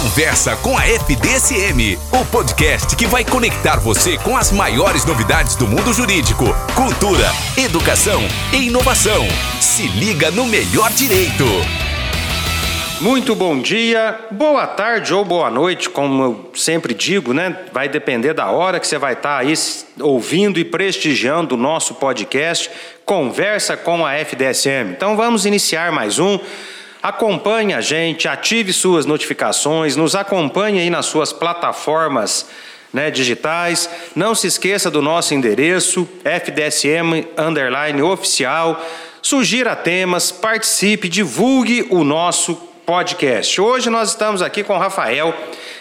Conversa com a FDSM, o podcast que vai conectar você com as maiores novidades do mundo jurídico, cultura, educação e inovação. Se liga no melhor direito. Muito bom dia, boa tarde ou boa noite, como eu sempre digo, né? Vai depender da hora que você vai estar aí ouvindo e prestigiando o nosso podcast Conversa com a FDSM. Então vamos iniciar mais um. Acompanhe a gente, ative suas notificações, nos acompanhe aí nas suas plataformas né, digitais. Não se esqueça do nosso endereço, FDSM underline oficial. Sugira temas, participe, divulgue o nosso podcast. Hoje nós estamos aqui com o Rafael.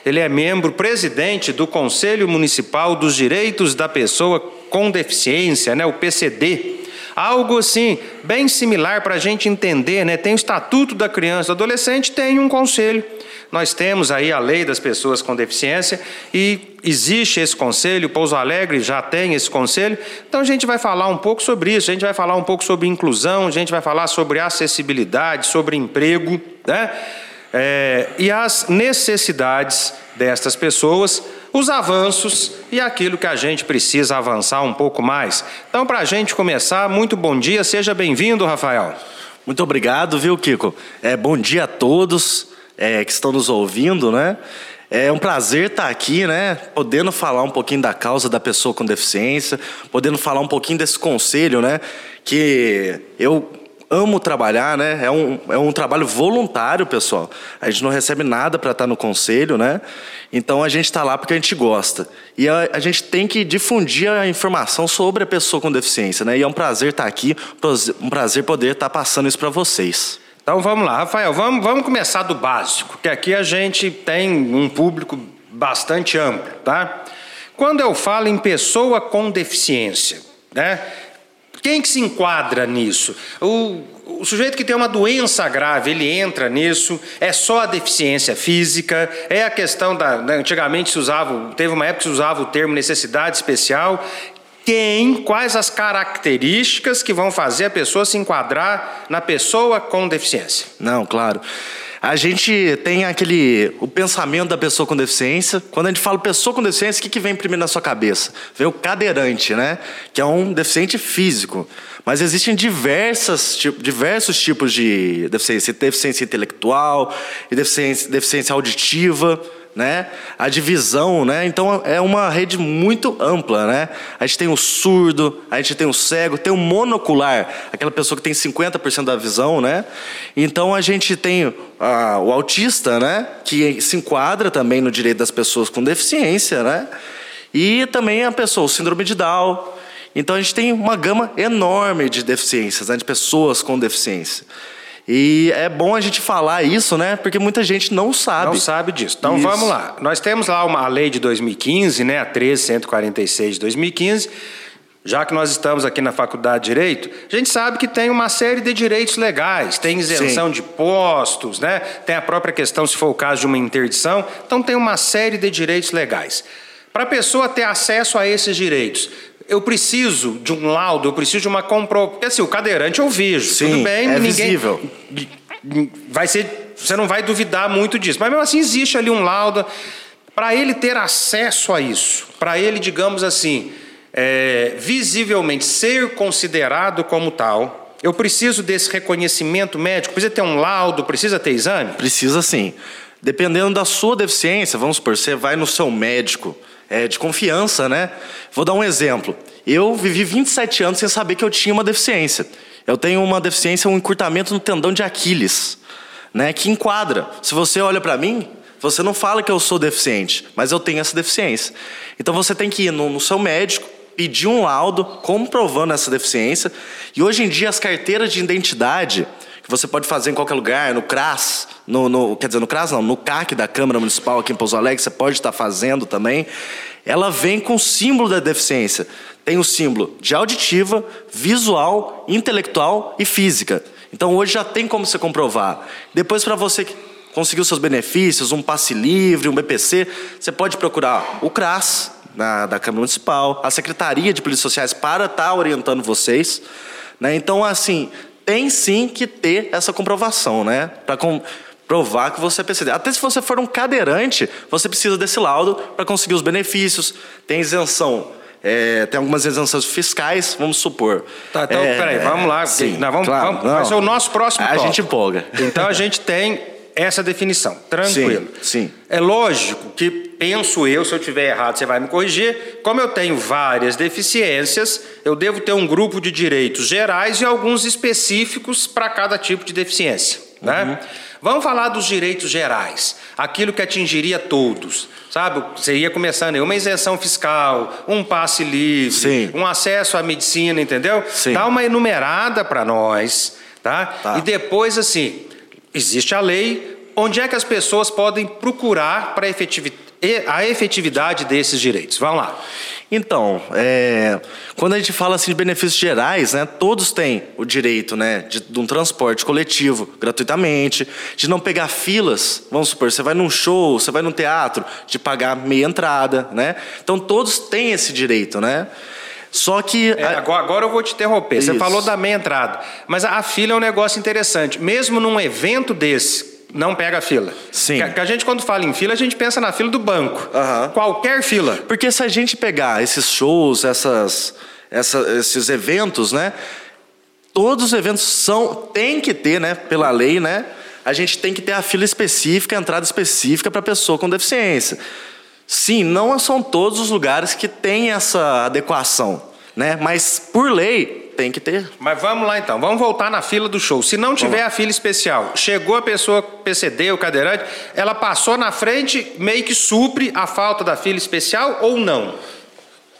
Ele é membro presidente do Conselho Municipal dos Direitos da Pessoa com Deficiência, né, o PCD algo assim, bem similar para a gente entender, né? Tem o Estatuto da Criança do Adolescente, tem um conselho. Nós temos aí a lei das pessoas com deficiência e existe esse conselho, Pouso Alegre já tem esse conselho. Então a gente vai falar um pouco sobre isso, a gente vai falar um pouco sobre inclusão, a gente vai falar sobre acessibilidade, sobre emprego, né? É, e as necessidades destas pessoas os avanços e aquilo que a gente precisa avançar um pouco mais. Então, para a gente começar, muito bom dia, seja bem-vindo, Rafael. Muito obrigado, viu, Kiko? É, bom dia a todos é, que estão nos ouvindo, né? É um prazer estar aqui, né? Podendo falar um pouquinho da causa da pessoa com deficiência, podendo falar um pouquinho desse conselho, né? Que eu amo trabalhar, né? É um, é um trabalho voluntário, pessoal. A gente não recebe nada para estar no conselho, né? Então a gente está lá porque a gente gosta. E a, a, gente tem que difundir a informação sobre a pessoa com deficiência, né? E é um prazer estar aqui, um prazer poder estar passando isso para vocês. Então vamos lá, Rafael, vamos, vamos começar do básico, que aqui a gente tem um público bastante amplo, tá? Quando eu falo em pessoa com deficiência, né? Quem que se enquadra nisso? O, o sujeito que tem uma doença grave, ele entra nisso, é só a deficiência física, é a questão da. Né, antigamente se usava, teve uma época que se usava o termo necessidade especial. Quem, quais as características que vão fazer a pessoa se enquadrar na pessoa com deficiência? Não, claro. A gente tem aquele o pensamento da pessoa com deficiência. Quando a gente fala pessoa com deficiência, o que, que vem primeiro na sua cabeça? Vem o cadeirante, né? Que é um deficiente físico. Mas existem diversas, diversos tipos de deficiência: deficiência intelectual, deficiência, deficiência auditiva né? A divisão, né? Então é uma rede muito ampla, né? A gente tem o surdo, a gente tem o cego, tem o monocular, aquela pessoa que tem 50% da visão, né? Então a gente tem ah, o autista, né? Que se enquadra também no direito das pessoas com deficiência, né? E também a pessoa, o síndrome de Down. Então a gente tem uma gama enorme de deficiências, né? de pessoas com deficiência. E é bom a gente falar isso, né? Porque muita gente não sabe. Não sabe disso. Então isso. vamos lá. Nós temos lá uma lei de 2015, né? A 13146 de 2015. Já que nós estamos aqui na Faculdade de Direito, a gente sabe que tem uma série de direitos legais, tem isenção Sim. de postos, né? tem a própria questão, se for o caso de uma interdição, então tem uma série de direitos legais. Para a pessoa ter acesso a esses direitos, eu preciso de um laudo, eu preciso de uma comprovação. Porque assim, o cadeirante eu vejo, Sim, tudo bem, é ninguém. Visível. Vai ser. Você não vai duvidar muito disso. Mas mesmo assim, existe ali um laudo. Para ele ter acesso a isso, para ele, digamos assim, é, visivelmente ser considerado como tal, eu preciso desse reconhecimento médico, precisa ter um laudo, precisa ter exame? Precisa sim. Dependendo da sua deficiência, vamos supor, você vai no seu médico, é, de confiança, né? Vou dar um exemplo. Eu vivi 27 anos sem saber que eu tinha uma deficiência. Eu tenho uma deficiência, um encurtamento no tendão de Aquiles, né? Que enquadra. Se você olha para mim, você não fala que eu sou deficiente, mas eu tenho essa deficiência. Então você tem que ir no, no seu médico, pedir um laudo comprovando essa deficiência. E hoje em dia as carteiras de identidade que você pode fazer em qualquer lugar, no CRAS, no, no, quer dizer, no CRAS não, no CAC da Câmara Municipal aqui em Pouso Alegre, você pode estar fazendo também. Ela vem com o símbolo da deficiência. Tem o símbolo de auditiva, visual, intelectual e física. Então hoje já tem como você comprovar. Depois, para você conseguir os seus benefícios, um passe livre, um BPC, você pode procurar o CRAS, na, da Câmara Municipal, a Secretaria de Polícias Sociais para estar tá orientando vocês. Né? Então, assim, tem sim que ter essa comprovação, né? Para com, provar que você é PCD. Até se você for um cadeirante, você precisa desse laudo para conseguir os benefícios. Tem isenção é, tem algumas isenções fiscais, vamos supor. Tá, então, é, peraí, vamos lá. Sim, nós vamos, claro, vamos, vai ser o nosso próximo A tópico. gente empolga. Então a gente tem essa definição, tranquilo. Sim, sim. É lógico que, penso eu, se eu tiver errado, você vai me corrigir. Como eu tenho várias deficiências, eu devo ter um grupo de direitos gerais e alguns específicos para cada tipo de deficiência. Né? Vamos falar dos direitos gerais, aquilo que atingiria todos. Sabe, você ia começando aí, uma isenção fiscal, um passe livre, Sim. um acesso à medicina, entendeu? Sim. Dá uma enumerada para nós, tá? Tá. E depois, assim, existe a lei, onde é que as pessoas podem procurar para a efetividade desses direitos? Vamos lá. Então, é, quando a gente fala assim de benefícios gerais, né, todos têm o direito né, de, de um transporte coletivo gratuitamente, de não pegar filas. Vamos supor, você vai num show, você vai num teatro, de pagar meia entrada, né? Então todos têm esse direito, né? Só que É, agora, agora eu vou te interromper. Você Isso. falou da meia entrada, mas a, a fila é um negócio interessante. Mesmo num evento desse, não pega a fila. Sim. Que, a gente, quando fala em fila, a gente pensa na fila do banco. Aham. Qualquer fila. Porque se a gente pegar esses shows, essas, essa- esses eventos, né? Todos os eventos são tem que ter, né? Pela lei, né? A gente tem que ter a fila específica, a entrada específica para pessoa com deficiência. Sim, não são todos os lugares que têm essa adequação, né? Mas por lei tem que ter. Mas vamos lá então, vamos voltar na fila do show. Se não tiver a fila especial, chegou a pessoa PCD, o cadeirante, ela passou na frente, meio que supre a falta da fila especial ou não?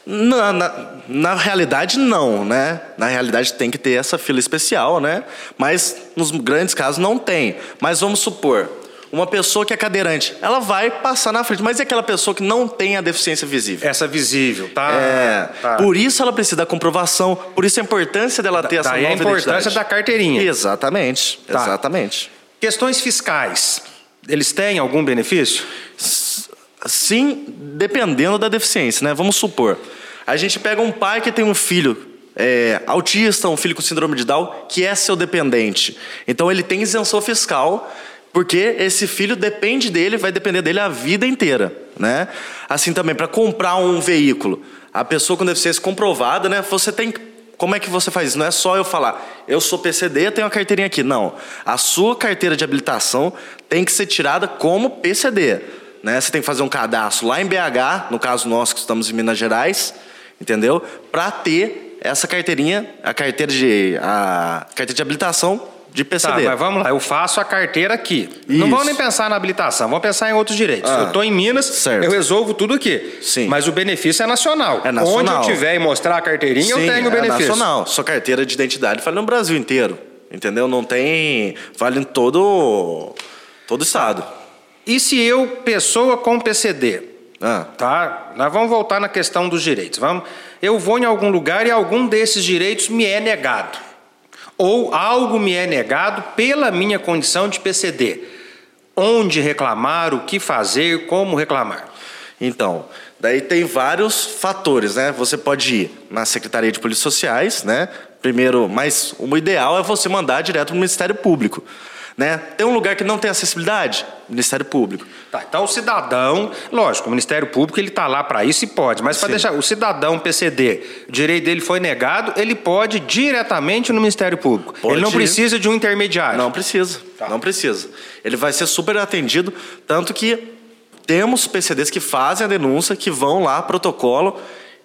Na, na, na realidade, não, né? Na realidade, tem que ter essa fila especial, né? Mas nos grandes casos não tem. Mas vamos supor, uma pessoa que é cadeirante, ela vai passar na frente, mas e aquela pessoa que não tem a deficiência visível? Essa visível, tá? É, tá. por isso ela precisa da comprovação, por isso a importância dela ter essa Daí a nova importância identidade. da carteirinha. Exatamente, Tá. exatamente. Questões fiscais, eles têm algum benefício? Sim, dependendo da deficiência, né? Vamos supor, a gente pega um pai que tem um filho é, autista, um filho com síndrome de Down, que é seu dependente. Então ele tem isenção fiscal, porque esse filho depende dele, vai depender dele a vida inteira, né? Assim também, para comprar um veículo, a pessoa com deficiência comprovada, né? Você tem como é que você faz isso? Não é só eu falar, eu sou PCD, tenho a carteirinha aqui. Não. A sua carteira de habilitação tem que ser tirada como PCD. Né? Você tem que fazer um cadastro lá em BH, no caso nosso que estamos em Minas Gerais, entendeu? Para ter essa carteirinha, a carteira de a carteira de habilitação de Tá, PCD. mas vamos lá, eu faço a carteira aqui. Não Isso. vamos nem pensar na habilitação, vamos pensar em outros direitos. Ah, eu estou em Minas, certo. eu resolvo tudo aqui. Sim. Mas o benefício é nacional. É nacional. Onde eu tiver e mostrar a carteirinha, Sim, eu tenho o é benefício. nacional. Sua carteira de identidade vale no Brasil inteiro, entendeu? Não tem vale em todo todo estado. E se eu, pessoa com PCD, Ah. tá? Nós vamos voltar na questão dos direitos. Vamos. Eu vou em algum lugar e algum desses direitos me é negado. Ou algo me é negado pela minha condição de PCD. Onde reclamar, o que fazer, como reclamar. Então, daí tem vários fatores, né? Você pode ir na Secretaria de Polícias Sociais, né? Primeiro, mas o ideal é você mandar direto para o Ministério Público. Né? Tem um lugar que não tem acessibilidade? Ministério Público. Tá, então o cidadão, lógico, o Ministério Público ele está lá para isso e pode, mas para deixar o cidadão PCD, o direito dele foi negado, ele pode ir diretamente no Ministério Público. Pode ele não ir. precisa de um intermediário. Não precisa, não precisa. Ele vai ser super atendido, tanto que temos PCDs que fazem a denúncia, que vão lá, protocolo.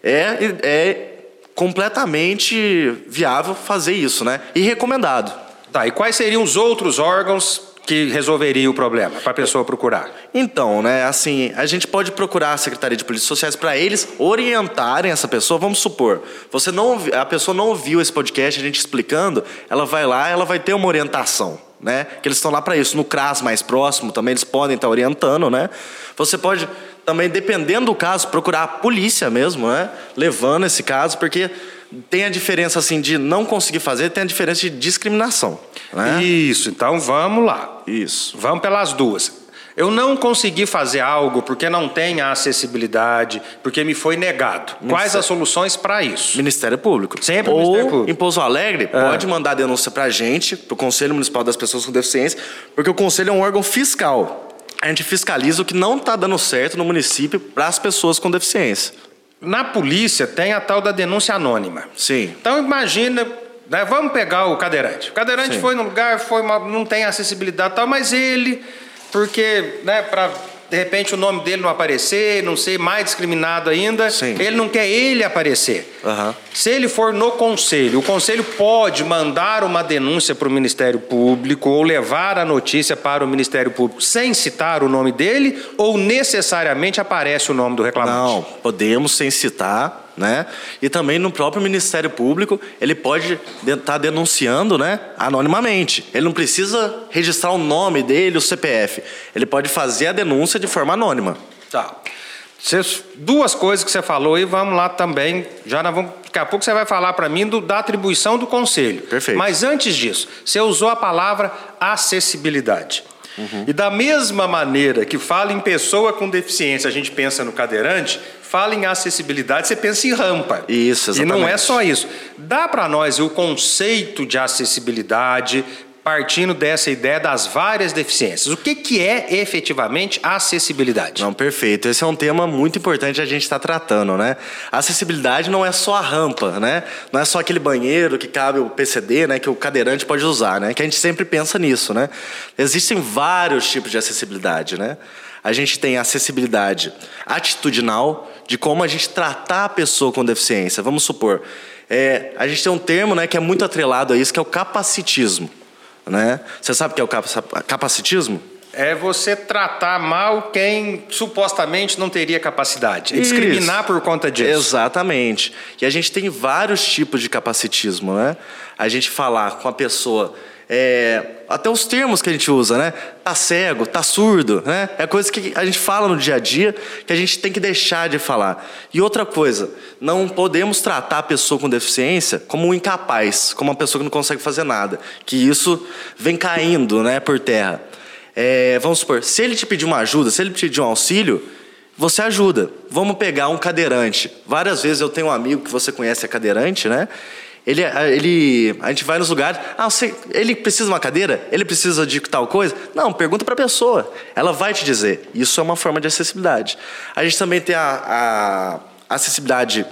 É, é completamente viável fazer isso, né? E recomendado. Tá, e quais seriam os outros órgãos que resolveriam o problema para a pessoa procurar? Então, né, assim, a gente pode procurar a Secretaria de Polícias Sociais para eles orientarem essa pessoa. Vamos supor, você não, a pessoa não ouviu esse podcast, a gente explicando, ela vai lá, ela vai ter uma orientação, né? Que eles estão lá para isso. No CRAS mais próximo também eles podem estar orientando, né? Você pode também, dependendo do caso, procurar a polícia mesmo, né? Levando esse caso, porque tem a diferença assim de não conseguir fazer, tem a diferença de discriminação, né? Isso, então vamos lá. Isso. Vamos pelas duas. Eu não consegui fazer algo porque não tem a acessibilidade, porque me foi negado. Quais as soluções para isso? Ministério Público. Sempre Ou, Ministério Público. em Pouso Alegre, Ah. pode mandar denúncia pra gente, pro Conselho Municipal das Pessoas com Deficiência, porque o Conselho é um órgão fiscal. A gente fiscaliza o que não está dando certo no município para as pessoas com deficiência. Na polícia tem a tal da denúncia anônima. Sim. Então imagina, né, vamos pegar o cadeirante. O cadeirante Sim. foi no lugar, foi uma- não tem acessibilidade e tal, mas ele, porque, né, para de repente o nome dele não aparecer, não ser mais discriminado ainda, Sim. ele não quer ele aparecer. Aham. Se ele for no conselho, o conselho pode mandar uma denúncia para o Ministério Público ou levar a notícia para o Ministério Público sem citar o nome dele ou necessariamente aparece o nome do reclamante? Não, podemos sem citar, né? E também no próprio Ministério Público, ele pode estar denunciando, né, anonimamente. Ele não precisa registrar o nome dele, o CPF. Ele pode fazer a denúncia de forma anônima. Tá. Cês- duas coisas que você falou e vamos lá também. Já vamos, daqui a pouco você vai falar para mim do- da atribuição do conselho. Perfeito. Mas antes disso, você usou a palavra acessibilidade. Uhum. E da mesma maneira que fala em pessoa com deficiência, a gente pensa no cadeirante, fala em acessibilidade, você pensa em rampa. Isso, E não é exatamente. só isso. Dá para nós o conceito de acessibilidade partindo dessa ideia das várias deficiências. O que, que é efetivamente acessibilidade? Não, perfeito. Esse é um tema muito importante a gente estar tratando, né? Acessibilidade não é só a rampa, né? Não é só aquele banheiro que cabe o PCD, né? Que o cadeirante pode usar, né? Que a gente sempre pensa nisso, né? Existem vários tipos de acessibilidade, né? A gente tem acessibilidade atitudinal, de como a gente tratar a pessoa com deficiência. Vamos supor, é, a gente tem um termo né, que é muito atrelado a isso, que é o capacitismo. Né? Você sabe o que é o capa- capacitismo? É você tratar mal quem supostamente não teria capacidade. É Isso. discriminar por conta disso. Exatamente. E a gente tem vários tipos de capacitismo, né? A gente falar com a pessoa. É, até os termos que a gente usa, né? Tá cego, tá surdo, né? É coisa que a gente fala no dia a dia que a gente tem que deixar de falar. E outra coisa, não podemos tratar a pessoa com deficiência como um incapaz, como uma pessoa que não consegue fazer nada. Que isso vem caindo, né, por terra. É, vamos supor, se ele te pedir uma ajuda, se ele te pedir um auxílio, você ajuda. Vamos pegar um cadeirante. Várias vezes eu tenho um amigo que você conhece é cadeirante, né? Ele, ele, a gente vai nos lugares. Ah, você, ele precisa de uma cadeira? Ele precisa de tal coisa? Não, pergunta para a pessoa. Ela vai te dizer. Isso é uma forma de acessibilidade. A gente também tem a, a acessibilidade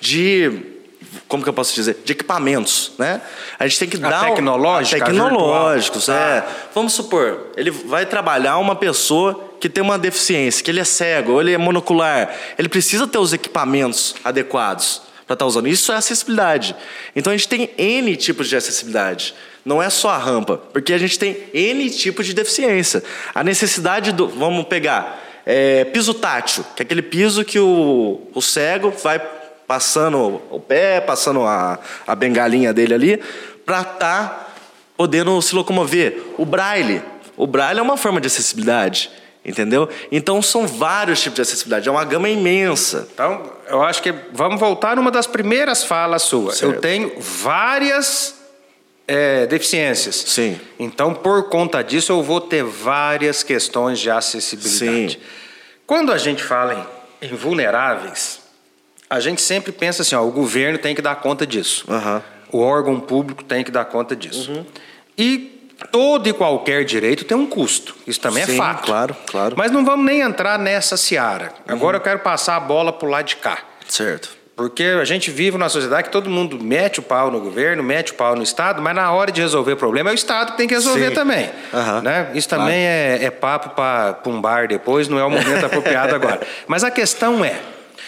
de como que eu posso dizer? De equipamentos, né? A gente tem que A dar tecnológica, tecnológicos, virtual. é. Vamos supor, ele vai trabalhar uma pessoa que tem uma deficiência, que ele é cego, ou ele é monocular. Ele precisa ter os equipamentos adequados para estar usando. Isso é acessibilidade. Então a gente tem N tipos de acessibilidade. Não é só a rampa, porque a gente tem N tipos de deficiência. A necessidade do. Vamos pegar. é, piso tátil, que é aquele piso que o, o cego vai passando o pé, passando a, a bengalinha dele ali, para estar podendo se locomover. O braille. O braille é uma forma de acessibilidade, entendeu? Então são vários tipos de acessibilidade, é uma gama imensa. Então, eu acho que vamos voltar numa das primeiras falas suas. Eu tenho várias é, deficiências. Sim. Então, por conta disso, eu vou ter várias questões de acessibilidade. Sim. Quando a gente fala em, em vulneráveis, a gente sempre pensa assim: ó, o governo tem que dar conta disso. Aham. O órgão público tem que dar conta disso. E todo e qualquer direito tem um custo. Isso também é Sim, fato. claro, claro. Mas não vamos nem entrar nessa seara. Agora eu quero passar a bola para o lado de cá. Certo. Porque a gente vive numa sociedade que todo mundo mete o pau no governo, mete o pau no Estado, mas na hora de resolver o problema é o Estado que tem que resolver Sim. também. Aham. Né? Isso também é, é papo para um bar depois, não é o momento apropriado agora. Mas a questão é,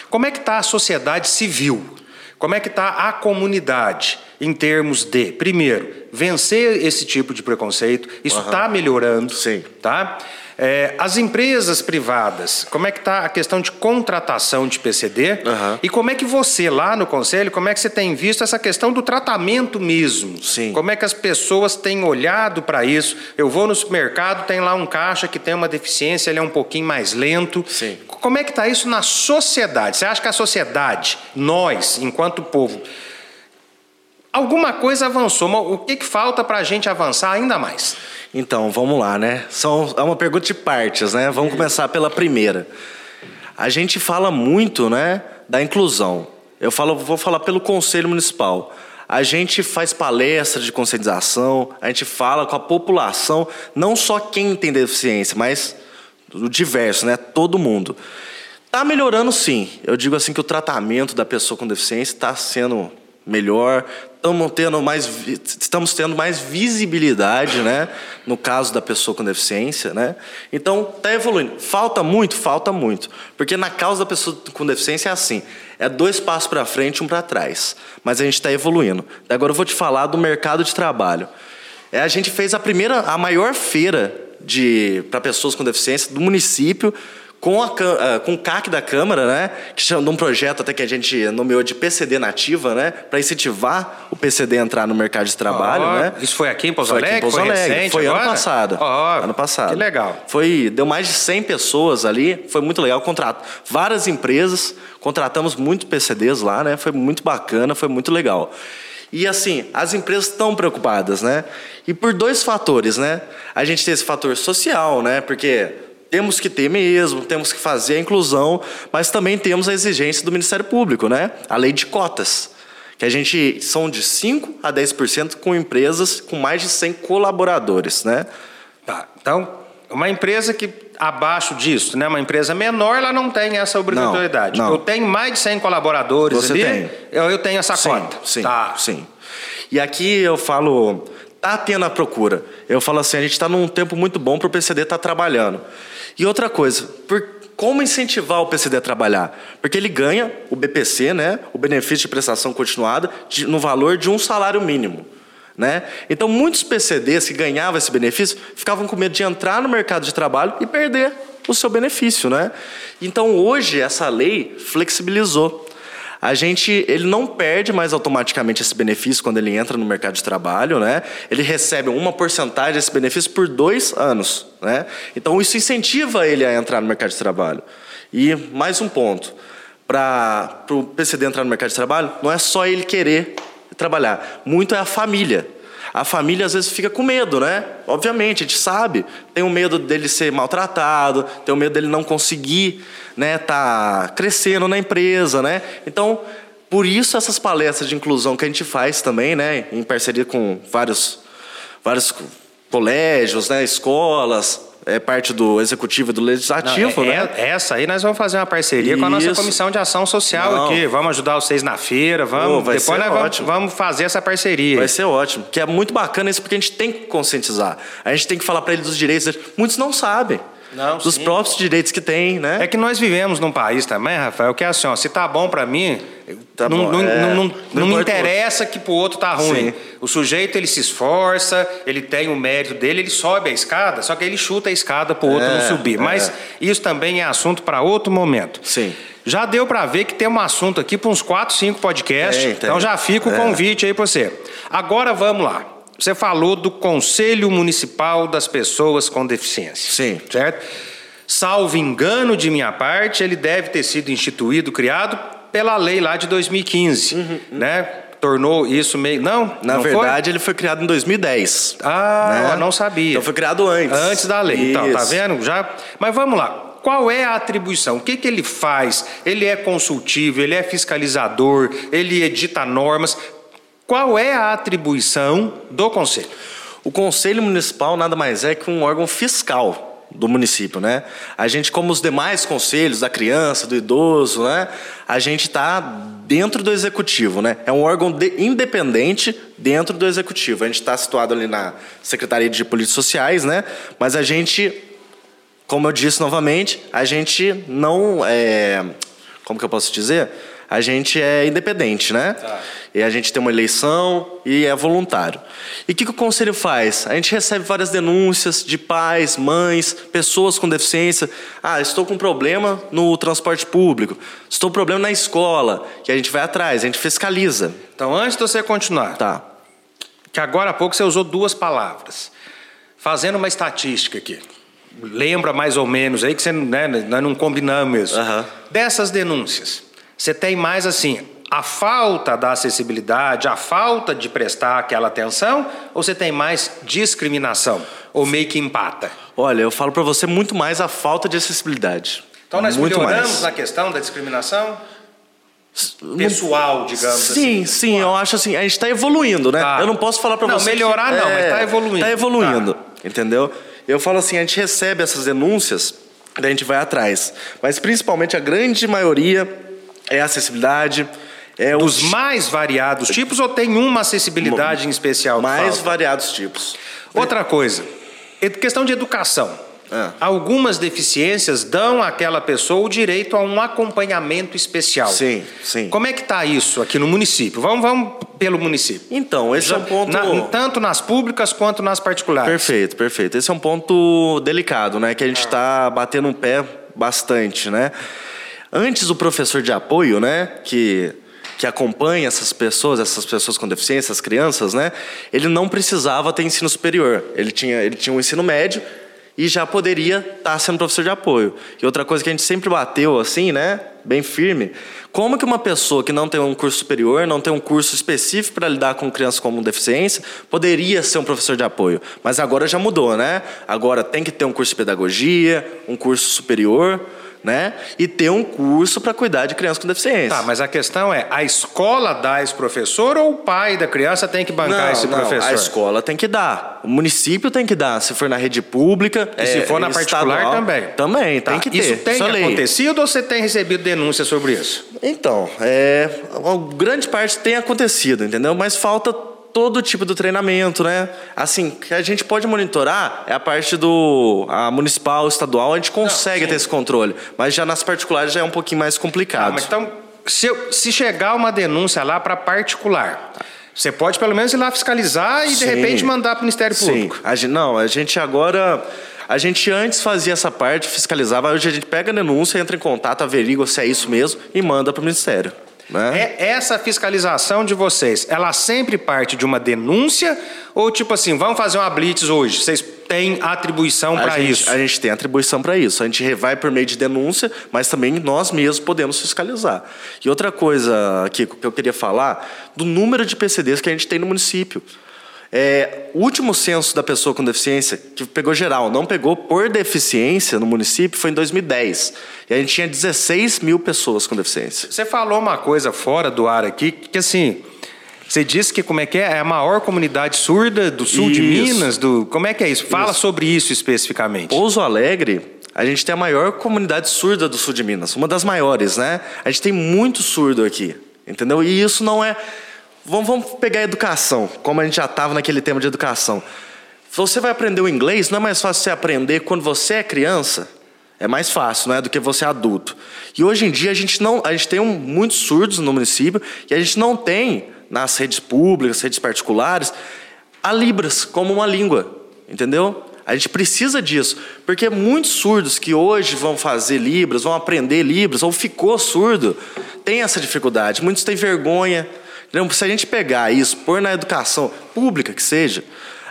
como é que está a sociedade civil? Como é que está a comunidade em termos de, primeiro, vencer esse tipo de preconceito? Isso está melhorando. Sim. Tá? É, as empresas privadas, como é que está a questão de contratação de PCD? Aham. E como é que você, lá no Conselho, como é que você tem visto essa questão do tratamento mesmo? Sim. Como é que as pessoas têm olhado para isso? Eu vou no supermercado, tem lá um caixa que tem uma deficiência, ele é um pouquinho mais lento. Sim. Como é que está isso na sociedade? Você acha que a sociedade, nós, enquanto povo, Alguma coisa avançou, mas o que, que falta para a gente avançar ainda mais? Então, vamos lá, né? São, é uma pergunta de partes, né? Vamos começar pela primeira. A gente fala muito, né, da inclusão. Eu falo, vou falar pelo Conselho Municipal. A gente faz palestra de conscientização, a gente fala com a população, não só quem tem deficiência, mas o diverso, né? Todo mundo. Tá melhorando sim. Eu digo assim que o tratamento da pessoa com deficiência está sendo melhor, estamos tendo mais, estamos tendo mais visibilidade, né? No caso da pessoa com deficiência, né? Então, está evoluindo. Falta muito? Falta muito. Porque na causa da pessoa com deficiência é assim: é dois passos para frente, um para trás. Mas a gente está evoluindo. Agora eu vou te falar do mercado de trabalho. É, a gente fez a primeira, a maior feira de para pessoas com deficiência do município com, a, ah, com o CAC da Câmara, né, que chama de um projeto até que a gente nomeou de PCD nativa, né, para incentivar o PCD a entrar no mercado de trabalho, oh, né? Isso foi aqui em Pouso Alegre? Foi, aqui em Pouso foi Alegre. recente foi ano passado. Oh, ano passado. Que legal. Foi, deu mais de 100 pessoas ali, foi muito legal, contrato várias empresas, contratamos muito PCDs lá, né? Foi muito bacana, foi muito legal. E assim, as empresas estão preocupadas, né? E por dois fatores, né? A gente tem esse fator social, né? Porque temos que ter mesmo, temos que fazer a inclusão, mas também temos a exigência do Ministério Público, né? A lei de cotas, que a gente são de 5 a 10% com empresas com mais de 100 colaboradores, né? Tá. Então, uma empresa que abaixo disso, né, uma empresa menor, ela não tem essa obrigatoriedade. Não, não. Eu tenho mais de 100 colaboradores Você ali, tem. Eu, eu tenho essa sim, cota. Sim, tá. sim. E aqui eu falo, tá tendo a procura. Eu falo assim, a gente está num tempo muito bom para o PCD estar tá trabalhando. E outra coisa, por como incentivar o PCD a trabalhar? Porque ele ganha o BPC, né, o benefício de prestação continuada, de, no valor de um salário mínimo. Né? Então, muitos PCDs que ganhavam esse benefício ficavam com medo de entrar no mercado de trabalho e perder o seu benefício. Né? Então, hoje, essa lei flexibilizou a gente ele não perde mais automaticamente esse benefício quando ele entra no mercado de trabalho, né? Ele recebe uma porcentagem desse benefício por dois anos, né? Então isso incentiva ele a entrar no mercado de trabalho. E mais um ponto, para o PCD entrar no mercado de trabalho, não é só ele querer trabalhar, muito é a família. A família às vezes fica com medo, né? Obviamente, a gente sabe. Tem o medo dele ser maltratado, tem o medo dele não conseguir, né, tá crescendo na empresa, né? Então, por isso essas palestras de inclusão que a gente faz também, né, em parceria com vários vários colégios, né, escolas, é parte do executivo e do legislativo, Não, é, né? é, essa aí nós vamos fazer uma parceria com a nossa Isso. comissão de ação social Não. aqui. Vamos ajudar vocês na feira, vamos. Vai depois nós vamos, vamos fazer essa parceria. Vai ser ótimo, que é muito bacana isso porque a gente tem que conscientizar. A gente tem que falar para eles dos direitos. Muitos não sabem. Não, dos sim. próprios direitos que tem, né? É que nós vivemos num país também, Rafael, que é assim, ó, se tá bom para mim, Tá não, bom, não, é. não, não, Não não me interessa que pro outro tá ruim. Sim. O sujeito ele se esforça, ele tem o mérito dele, ele sobe a escada, só que ele chuta a escada pro outro É, não subir. é. Mas isso também é assunto para outro momento. Sim. Já deu para ver que tem um assunto aqui para uns 4, 5 podcasts. Então já fica o É. convite aí para você. Agora vamos lá. Você falou do Conselho Municipal das Pessoas com Deficiência. Sim. Certo? Salvo engano de minha parte, ele deve ter sido instituído, criado pela lei lá de 2015, né? Tornou isso meio. Não? Uhum, Na não foi? verdade, ele foi criado em 2010. Ah, né? ó, não sabia. Então foi criado antes. Antes da lei. Então, tá Isso. vendo? Já. Mas vamos lá. Qual é a atribuição? O que, que ele faz? Ele é consultivo, ele é fiscalizador, ele edita normas. Qual é a atribuição do conselho? O Conselho Municipal nada mais é que um órgão fiscal do município, né? A gente, como os demais conselhos da criança, do idoso, né? A gente está dentro do executivo, né? É um órgão de- independente dentro do executivo. A gente está situado ali na Secretaria de Políticas Sociais, né? Mas a gente, como eu disse novamente, a gente não é, como que eu posso dizer? A gente é independente, né? E a gente tem uma eleição e é voluntário. E o que, que o conselho faz? A gente recebe várias denúncias de pais, mães, pessoas com deficiência. Ah, estou com problema no transporte público. Estou com problema na escola. E a gente vai atrás, a gente fiscaliza. Então, antes de você continuar, Tá. que agora há pouco você usou duas palavras. Fazendo uma estatística aqui. Lembra mais ou menos aí que você, né, nós não combinamos mesmo. Aham. Dessas denúncias, você tem mais assim, a falta da acessibilidade, a falta de prestar aquela atenção, ou você tem mais discriminação? Ou meio que empata? Olha, eu falo para você muito mais a falta de acessibilidade. Então nós muito melhoramos mais. na questão da discriminação? Pessoal, digamos sim, assim. Sim, eu acho assim, a gente está evoluindo, né? Tá. Eu não posso falar para Não, você. melhorar que, não, mas tá evoluindo. Está evoluindo, Tá. entendeu? Eu falo assim, a gente recebe essas denúncias, daí a gente vai atrás. Mas principalmente a grande maioria é acessibilidade, é Dos os mais variados tipos ou tem uma acessibilidade em especial? mais falta? variados tipos. Outra coisa, é questão de educação. Ah. Algumas deficiências dão àquela pessoa o direito a um acompanhamento especial. Sim, sim. Como é que está isso aqui no município? Vamos, vamos pelo município. Então, esse é um ponto. Na- tanto nas públicas quanto nas particulares. Perfeito, perfeito. Esse é um ponto delicado, né? Que a gente está batendo um pé bastante, né? Antes o professor de apoio, né? Que, que acompanha essas pessoas, essas pessoas com deficiência, as crianças, né? Ele não precisava ter ensino superior. Ele tinha, ele tinha um ensino médio e já poderia estar sendo professor de apoio. E outra coisa que a gente sempre bateu assim, né? Bem firme. Como que uma pessoa que não tem um curso superior, não tem um curso específico para lidar com crianças com deficiência, poderia ser um professor de apoio? Mas agora já mudou, né? Agora tem que ter um curso de pedagogia, um curso superior, né? E ter um curso para cuidar de crianças com deficiência. Tá, mas a questão é, a escola dá esse professor ou o pai da criança tem que bancar não, esse não, professor? A escola tem que dar. O município tem que dar. Se for na rede pública. E se é, for na particular estadual, também? Também, Tá, tem que ter. Isso tem é acontecido ou você tem recebido denúncia sobre isso? Então, é, uma grande parte tem acontecido, entendeu? Mas falta todo tipo do treinamento, né? Assim, que a gente pode monitorar é a parte do a municipal, estadual, a gente consegue sim. ter esse controle. Mas já nas particulares já é um pouquinho mais complicado. Ah, então, se, eu- se chegar uma denúncia lá para particular, você pode pelo menos ir lá fiscalizar e de Sim. repente mandar para o Ministério Sim, Público. a gente, não, a gente agora. A gente antes fazia essa parte, fiscalizava, hoje a gente pega a denúncia, entra em contato, averigua se é isso mesmo e manda para o Ministério. Né? É essa fiscalização de vocês, ela sempre parte de uma denúncia ou tipo assim, vamos fazer uma blitz hoje? Vocês têm atribuição para isso? A gente tem atribuição para isso. A gente vai por meio de denúncia, mas também nós mesmos podemos fiscalizar. E outra coisa, Kiko, que eu queria falar, do número de PCDs que a gente tem no município. É, o último censo da pessoa com deficiência, que pegou geral, não pegou por deficiência no município, foi em 2010. E a gente tinha 16 mil pessoas com deficiência. Você falou uma coisa fora do ar aqui, que assim, você disse que como é que é? É a maior comunidade surda do sul de Isso. Minas? Do, como é que é isso? Fala sobre isso especificamente. Pouso Alegre, a gente tem a maior comunidade surda do sul de Minas, uma das maiores, né? A gente tem muito surdo aqui, entendeu? E isso não é. Vamos, vamos pegar a educação, como a gente já estava naquele tema de educação. Você vai aprender o inglês, não é mais fácil você aprender quando você é criança? É mais fácil, não é? Do que você é adulto. E hoje em dia a gente não, a gente tem um, muitos surdos no município e a gente não tem nas redes públicas, redes particulares, a Libras como uma língua, entendeu? A gente precisa disso, porque muitos surdos que hoje vão fazer Libras, vão aprender Libras, ou ficou surdo, tem essa dificuldade. Muitos têm vergonha. Se a gente pegar isso, pôr na educação pública que seja,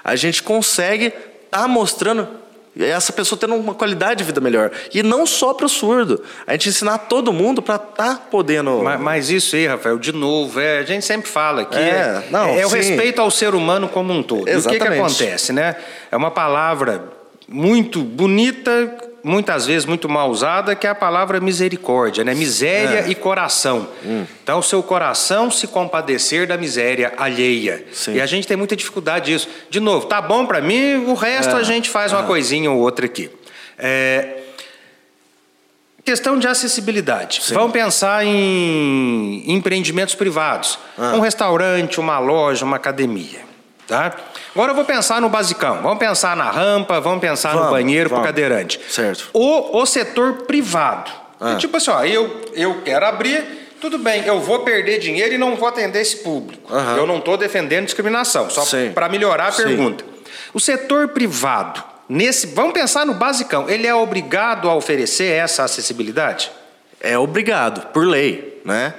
a gente consegue estar mostrando essa pessoa tendo uma qualidade de vida melhor. E não só para o surdo. A gente ensinar todo mundo para estar podendo. Mas, mas isso aí, Rafael, de novo, é, a gente sempre fala que É, é, não, é o sim. respeito ao ser humano como um todo. E o que, que Exatamente. acontece, né? É uma palavra muito bonita, muitas vezes muito mal usada, que é a palavra misericórdia, né? Miséria É. e coração. Então, o seu coração se compadecer da miséria alheia. Sim. E a gente tem muita dificuldade disso. De novo, tá bom para mim, o resto É. a gente faz uma coisinha ou outra aqui. É, Questão de acessibilidade. Vamos pensar em empreendimentos privados. Ah. Um restaurante, uma loja, uma academia. Tá? Agora eu vou pensar no basicão. Vamos pensar na rampa, vamos pensar no Vamos, banheiro para cadeirante. Certo. O, o setor privado. Ah. Tipo assim, ó, eu, eu quero abrir, tudo bem, eu vou perder dinheiro e não vou atender esse público. Aham. Eu não estou defendendo discriminação, só Sim. para melhorar a Sim. pergunta. O setor privado, nesse, vamos pensar no basicão, ele é obrigado a oferecer essa acessibilidade? É obrigado, por lei, né?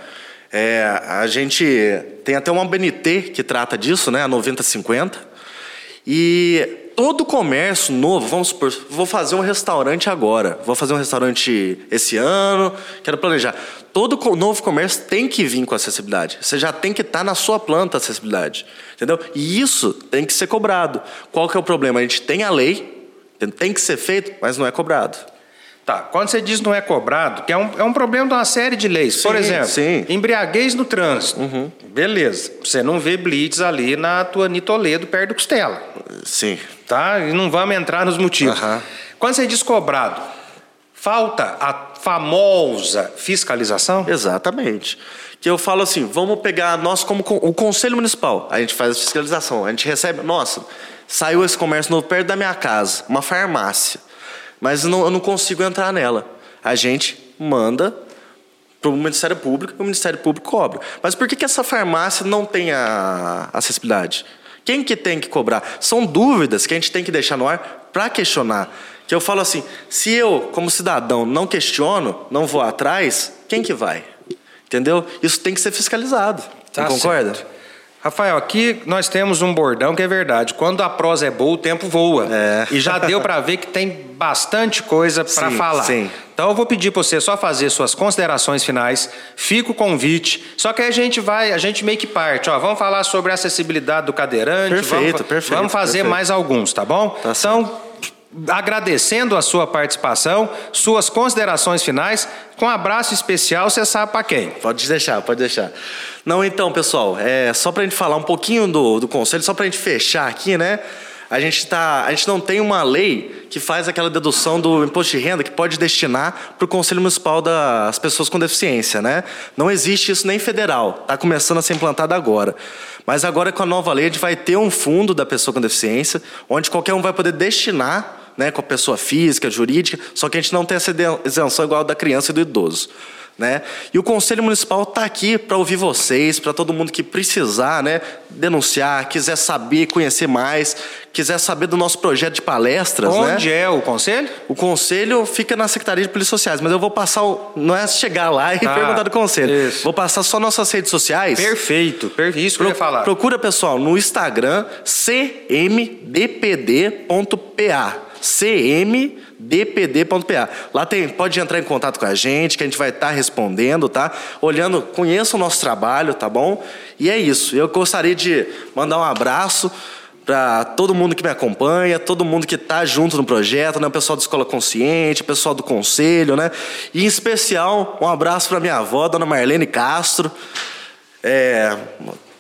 É, a gente tem até uma BNT que trata disso, né? A 9050. E todo comércio novo, vamos supor, vou fazer um restaurante agora, vou fazer um restaurante esse ano, quero planejar. Todo novo comércio tem que vir com acessibilidade. Você já tem que estar tá na sua planta acessibilidade, entendeu? E isso tem que ser cobrado. Qual que é o problema? A gente tem a lei, tem que ser feito, mas não é cobrado. Tá, quando você diz não é cobrado, que é um, é um problema de uma série de leis. Sim, Por exemplo, sim. embriaguez no trânsito. Uhum. Beleza. Você não vê blitz ali na tua Nitoledo perto do Costela. Sim. Tá? E não vamos entrar nos motivos. Uhum. Quando você diz cobrado, falta a famosa fiscalização? Exatamente. Que eu falo assim, vamos pegar nós como o Conselho Municipal. A gente faz a fiscalização. A gente recebe, nossa, saiu esse comércio novo perto da minha casa, uma farmácia mas não, eu não consigo entrar nela. A gente manda para o Ministério Público e o Ministério Público cobra. Mas por que, que essa farmácia não tem a acessibilidade? Quem que tem que cobrar? São dúvidas que a gente tem que deixar no ar para questionar. Que eu falo assim, se eu, como cidadão, não questiono, não vou atrás, quem que vai? Entendeu? Isso tem que ser fiscalizado. Tá concorda? Certo. Rafael, aqui nós temos um bordão que é verdade. Quando a prosa é boa, o tempo voa. É. E já deu para ver que tem bastante coisa para falar. Sim. Então eu vou pedir para você só fazer suas considerações finais. Fica o convite. Só que aí a gente vai, a gente meio que parte. Ó, vamos falar sobre a acessibilidade do cadeirante. Perfeito, vamos, perfeito. Vamos fazer perfeito. mais alguns, tá bom? Tá então agradecendo a sua participação, suas considerações finais, com um abraço especial, você sabe para quem? Pode deixar, pode deixar. Não, então, pessoal, é só para a gente falar um pouquinho do, do conselho, só para a gente fechar aqui, né? A gente, tá, a gente não tem uma lei que faz aquela dedução do imposto de renda que pode destinar para o Conselho Municipal das pessoas com deficiência, né? Não existe isso nem federal, está começando a ser implantado agora. Mas agora com a nova lei a gente vai ter um fundo da pessoa com deficiência, onde qualquer um vai poder destinar né, com a pessoa física, jurídica, só que a gente não tem essa isenção igual a da criança e do idoso. Né? E o Conselho Municipal está aqui para ouvir vocês, para todo mundo que precisar né, denunciar, quiser saber, conhecer mais, quiser saber do nosso projeto de palestras. Né? Onde né? é o Conselho? O Conselho fica na Secretaria de Polícias Sociais, mas eu vou passar, o, não é chegar lá e ah, perguntar do Conselho. Isso. Vou passar só nossas redes sociais. Perfeito, perfeito. Isso que Pro, eu ia falar. Procura, pessoal, no Instagram, cmdpd.pa cmdpd.pa. Lá tem, pode entrar em contato com a gente, que a gente vai estar tá respondendo, tá? Olhando, conheça o nosso trabalho, tá bom? E é isso. Eu gostaria de mandar um abraço para todo mundo que me acompanha, todo mundo que está junto no projeto, né? O pessoal da Escola Consciente, o pessoal do Conselho, né? E em especial, um abraço para minha avó, Dona Marlene Castro. É,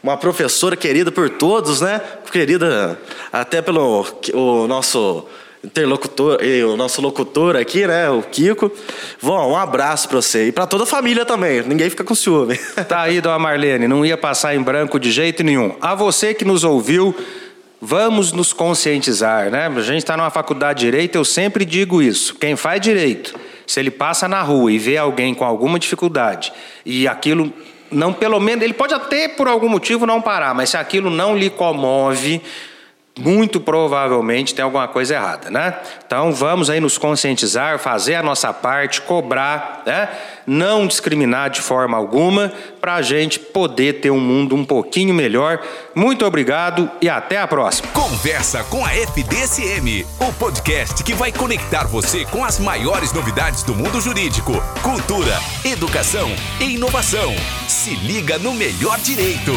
uma professora querida por todos, né? Querida até pelo o nosso interlocutor, o nosso locutor aqui, né, o Kiko. Vó, um abraço para você e para toda a família também. Ninguém fica com ciúme. Tá aí, dona Marlene, não ia passar em branco de jeito nenhum. A você que nos ouviu, vamos nos conscientizar, né? A gente está numa faculdade de direito, eu sempre digo isso. Quem faz direito, se ele passa na rua e vê alguém com alguma dificuldade e aquilo não, pelo menos, ele pode até por algum motivo não parar, mas se aquilo não lhe comove, muito provavelmente tem alguma coisa errada, né? Então vamos aí nos conscientizar, fazer a nossa parte, cobrar, né? Não discriminar de forma alguma, para a gente poder ter um mundo um pouquinho melhor. Muito obrigado e até a próxima. Conversa com a FDSM, o podcast que vai conectar você com as maiores novidades do mundo jurídico, cultura, educação e inovação. Se liga no melhor direito.